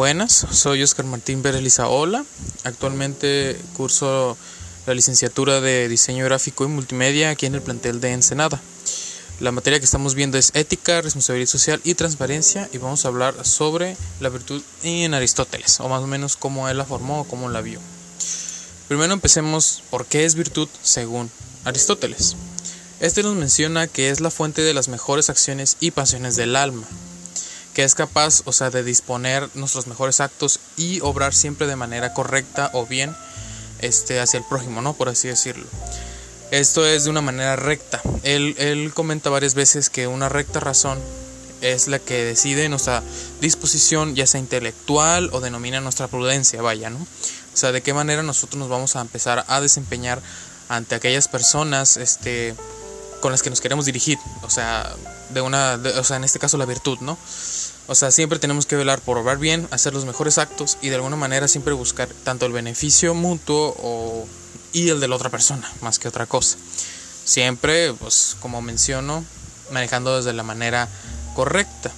Buenas, soy Oscar Martín Pérez Lizaola. Actualmente curso la licenciatura de Diseño Gráfico y Multimedia aquí en el plantel de Ensenada. La materia que estamos viendo es ética, responsabilidad social y transparencia y vamos a hablar sobre la virtud en Aristóteles, o más o menos cómo él la formó o cómo la vio. Primero empecemos por qué es virtud según Aristóteles. Este nos menciona que es la fuente de las mejores acciones y pasiones del alma, que es capaz, o sea, de disponer nuestros mejores actos y obrar siempre de manera correcta o bien este, hacia el prójimo, ¿no? Por así decirlo. Esto es de una manera recta. Él, él comenta varias veces que una recta razón es la que decide nuestra disposición, ya sea intelectual o denomina nuestra prudencia, vaya, ¿no? O sea, de qué manera nosotros nos vamos a empezar a desempeñar ante aquellas personas, este, con las que nos queremos dirigir, o sea, de una, o sea, en este caso la virtud, ¿no? O sea, siempre tenemos que velar por obrar bien, hacer los mejores actos y de alguna manera siempre buscar tanto el beneficio mutuo y el de la otra persona, más que otra cosa. Siempre, pues, como menciono, manejando desde la manera correcta.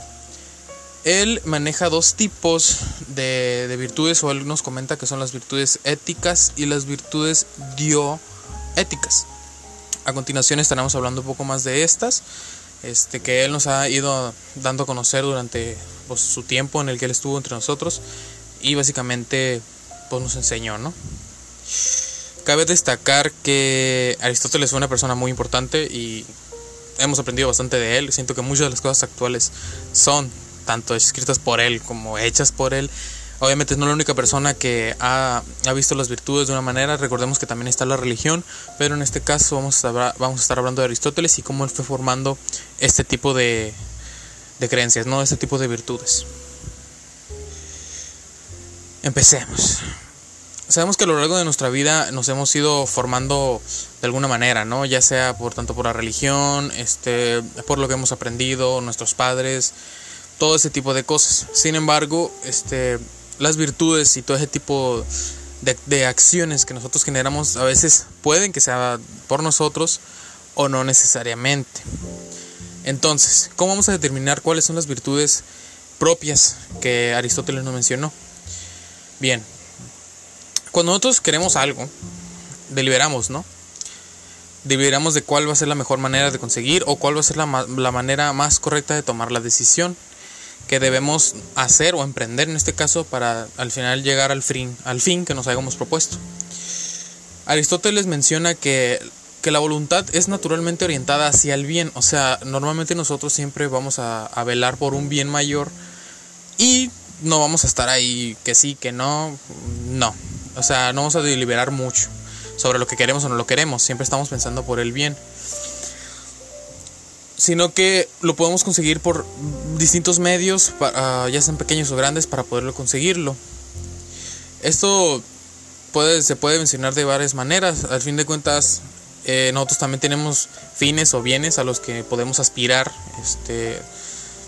Él maneja dos tipos de, de virtudes, o él nos comenta que son las virtudes éticas y las virtudes dioéticas. A continuación estaremos hablando un poco más de estas, este, que él nos ha ido dando a conocer durante pues, su tiempo en el que él estuvo entre nosotros y básicamente pues, nos enseñó, ¿no? Cabe destacar que Aristóteles fue una persona muy importante y hemos aprendido bastante de él. Siento que muchas de las cosas actuales son tanto escritas por él como hechas por él. Obviamente no es la única persona que ha, ha, visto las virtudes de una manera, recordemos que también está la religión, pero en este caso vamos a, estar, vamos a estar hablando de Aristóteles y cómo él fue formando este tipo de, de creencias, ¿no? este tipo de virtudes. Empecemos. Sabemos que a lo largo de nuestra vida nos hemos ido formando de alguna manera, ¿no? Ya sea por tanto por la religión, este, por lo que hemos aprendido, nuestros padres, todo ese tipo de cosas. Sin embargo, este, las virtudes y todo ese tipo de, acciones que nosotros generamos a veces pueden que sea por nosotros o no necesariamente. Entonces, ¿cómo vamos a determinar cuáles son las virtudes propias que Aristóteles nos mencionó? Bien, cuando nosotros queremos algo, deliberamos, ¿no? Deliberamos de cuál va a ser la mejor manera de conseguir o cuál va a ser la, la manera más correcta de tomar la decisión que debemos hacer o emprender en este caso para al final llegar al fin, al fin que nos hayamos propuesto. Aristóteles menciona que, que, la voluntad es naturalmente orientada hacia el bien, o sea, normalmente nosotros siempre vamos a, a velar por un bien mayor y no vamos a estar ahí que sí, que no, no, o sea, no vamos a deliberar mucho sobre lo que queremos o no lo queremos, siempre estamos pensando por el bien sino que lo podemos conseguir por distintos medios, para, ya sean pequeños o grandes, para poderlo conseguirlo. Esto puede, se puede mencionar de varias maneras. Al fin de cuentas, eh, nosotros también tenemos fines o bienes a los que podemos aspirar este,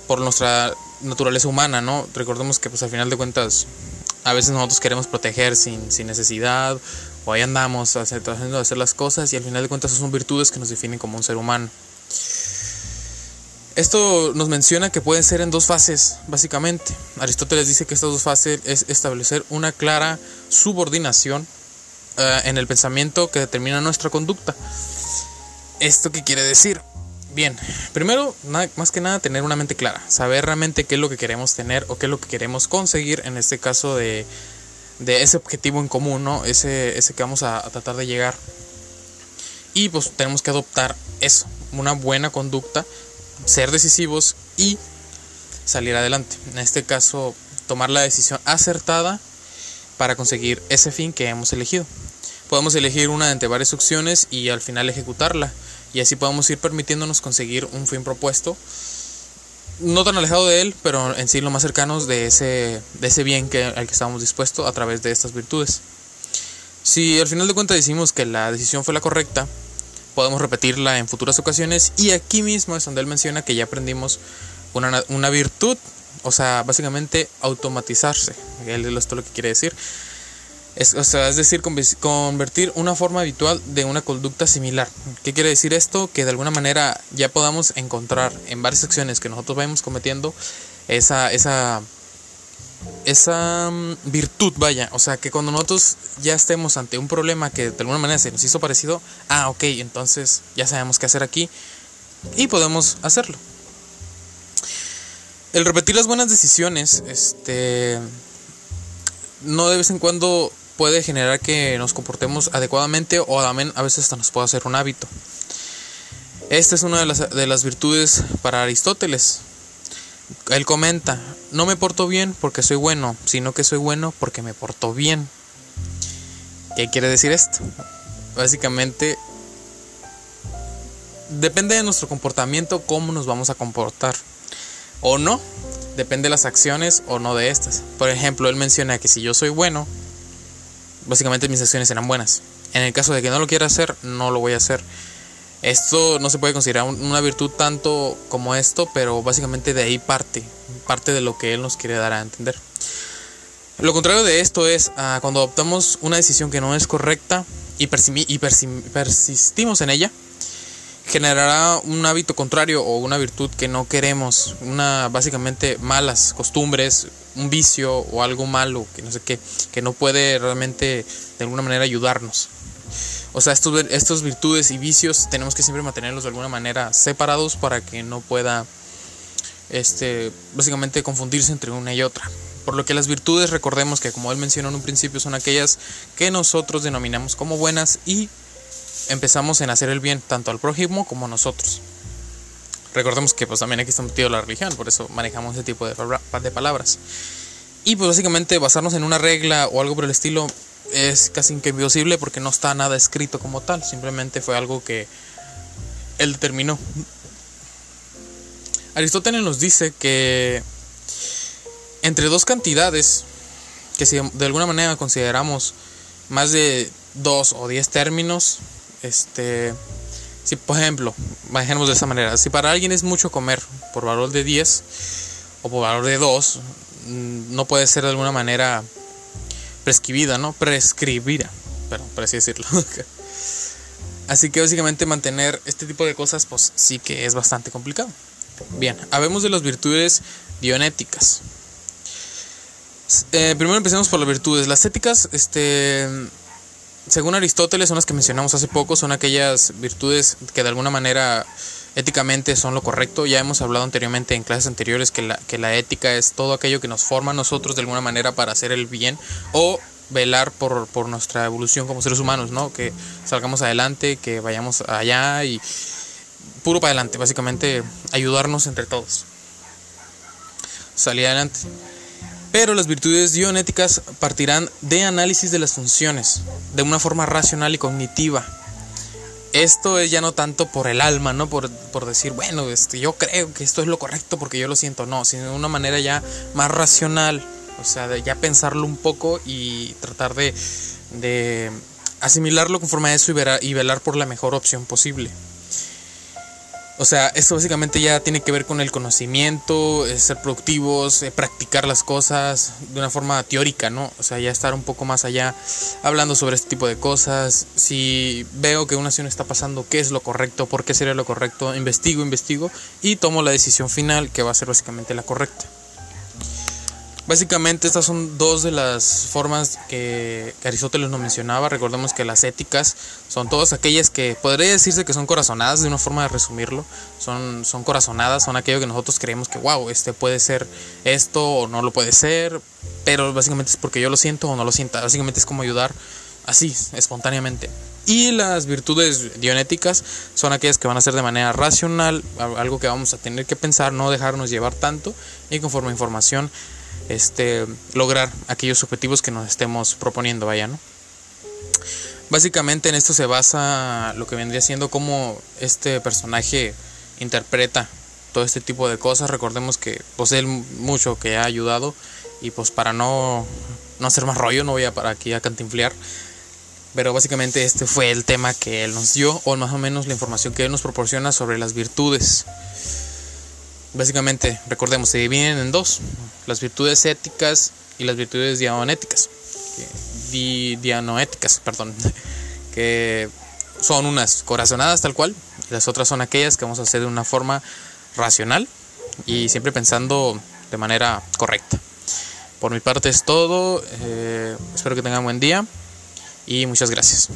por nuestra naturaleza humana, ¿no? Recordemos que pues al final de cuentas a veces nosotros queremos proteger sin, sin necesidad o ahí andamos de hacer las cosas y al final de cuentas son virtudes que nos definen como un ser humano. Esto nos menciona que pueden ser en dos fases, básicamente. Aristóteles dice que estas dos fases es establecer una clara subordinación uh, en el pensamiento que determina nuestra conducta. ¿Esto qué quiere decir? Bien, primero, más que nada, tener una mente clara, saber realmente qué es lo que queremos tener o qué es lo que queremos conseguir, en este caso de, de ese objetivo en común, ¿no? ese, ese que vamos a, a tratar de llegar. Y pues tenemos que adoptar eso, una buena conducta ser decisivos y salir adelante. En este caso, tomar la decisión acertada para conseguir ese fin que hemos elegido. Podemos elegir una de entre varias opciones y al final ejecutarla. Y así podemos ir permitiéndonos conseguir un fin propuesto. No tan alejado de él, pero en sí lo más cercanos de ese, de ese bien que, al que estamos dispuestos a través de estas virtudes. Si al final de cuentas decimos que la decisión fue la correcta, podemos repetirla en futuras ocasiones y aquí mismo es donde él menciona que ya aprendimos una, una virtud, o sea, básicamente automatizarse, él es lo que quiere decir. Es, o sea, es decir, convertir una forma habitual de una conducta similar. ¿Qué quiere decir esto? Que de alguna manera ya podamos encontrar en varias acciones que nosotros vayamos cometiendo esa, esa, esa mm, virtud, vaya, o sea, que cuando nosotros ya estemos ante un problema que de alguna manera se nos hizo parecido, ah, ok, entonces ya sabemos qué hacer aquí y podemos hacerlo. El repetir las buenas decisiones, este, no de vez en cuando puede generar que nos comportemos adecuadamente o a veces hasta nos puede hacer un hábito. Esta es una de las, de las virtudes para Aristóteles. Él comenta, no me porto bien porque soy bueno, sino que soy bueno porque me porto bien. ¿Qué quiere decir esto? Básicamente, depende de nuestro comportamiento cómo nos vamos a comportar. O no, depende de las acciones o no de estas. Por ejemplo, él menciona que si yo soy bueno, básicamente mis acciones serán buenas. En el caso de que no lo quiera hacer, no lo voy a hacer. Esto no se puede considerar una virtud tanto como esto, pero básicamente de ahí parte, parte de lo que él nos quiere dar a entender. Lo contrario de esto es ah, cuando adoptamos una decisión que no es correcta y, y persistimos en ella, generará un hábito contrario o una virtud que no queremos, una básicamente malas costumbres, un vicio o algo malo, que no sé qué, que no puede realmente de alguna manera ayudarnos. O sea, estos, estos virtudes y vicios tenemos que siempre mantenerlos de alguna manera separados para que no pueda, este, básicamente confundirse entre una y otra. Por lo que las virtudes, recordemos que como él mencionó en un principio, son aquellas que nosotros denominamos como buenas y empezamos en hacer el bien tanto al prójimo como a nosotros. Recordemos que pues también aquí está metido la religión, por eso manejamos ese tipo de, de palabras. Y pues básicamente basarnos en una regla o algo por el estilo es casi imposible porque no está nada escrito como tal, simplemente fue algo que él determinó. Aristóteles nos dice que entre dos cantidades, que si de alguna manera consideramos más de dos o diez términos, este, si por ejemplo, manejemos de esa manera, si para alguien es mucho comer por valor de 10 o por valor de 2, mm, no puede ser de alguna manera prescribida, ¿no? Prescribida, pero por así decirlo. así que básicamente mantener este tipo de cosas, pues sí que es bastante complicado. Bien, habemos de las virtudes dionéticas. Eh, primero empecemos por las virtudes. Las éticas, este, según Aristóteles, son las que mencionamos hace poco, son aquellas virtudes que de alguna manera éticamente son lo correcto. Ya hemos hablado anteriormente en clases anteriores que la, que la ética es todo aquello que nos forma a nosotros de alguna manera para hacer el bien o velar por, por nuestra evolución como seres humanos, ¿no? Que salgamos adelante, que vayamos allá y puro para adelante, básicamente ayudarnos entre todos. Salir adelante. Pero las virtudes dionéticas partirán de análisis de las funciones, de una forma racional y cognitiva esto es ya no tanto por el alma, ¿no? Por, decir, bueno, este, yo creo que esto es lo correcto porque yo lo siento, no, sino de una manera ya más racional, o sea, de ya pensarlo un poco y tratar de, de asimilarlo conforme a eso y, y velar por la mejor opción posible. O sea, esto básicamente ya tiene que ver con el conocimiento, ser productivos, eh, practicar las cosas de una forma teórica, ¿no? O sea, ya estar un poco más allá hablando sobre este tipo de cosas. Si veo que una acción está pasando, ¿qué es lo correcto? ¿Por qué sería lo correcto? Investigo, investigo y tomo la decisión final que va a ser básicamente la correcta. Básicamente estas son dos de las formas que, Aristóteles nos mencionaba. Recordemos que las éticas son todas aquellas que podría decirse que son corazonadas, de una forma de resumirlo. Son, son corazonadas, son aquello que nosotros creemos que, wow, este puede ser esto o no lo puede ser. Pero básicamente es porque yo lo siento o no lo siento. Básicamente es como ayudar así, espontáneamente. Y las virtudes dionéticas son aquellas que van a ser de manera racional, algo que vamos a tener que pensar, no dejarnos llevar tanto y conforme información este, lograr aquellos objetivos que nos estemos proponiendo, vaya, ¿no? Básicamente en esto se basa lo que vendría siendo cómo este personaje interpreta todo este tipo de cosas. Recordemos que posee mucho que ha ayudado y pues para no, no hacer más rollo no voy a para aquí a cantinflear. Pero básicamente este fue el tema que él nos dio o más o menos la información que él nos proporciona sobre las virtudes básicamente, recordemos, se dividen en dos, las virtudes éticas y las virtudes dianoéticas, di, perdón, que son unas corazonadas tal cual, y las otras son aquellas que vamos a hacer de una forma racional y siempre pensando de manera correcta. Por mi parte es todo. Eh, espero que tengan buen día y muchas gracias.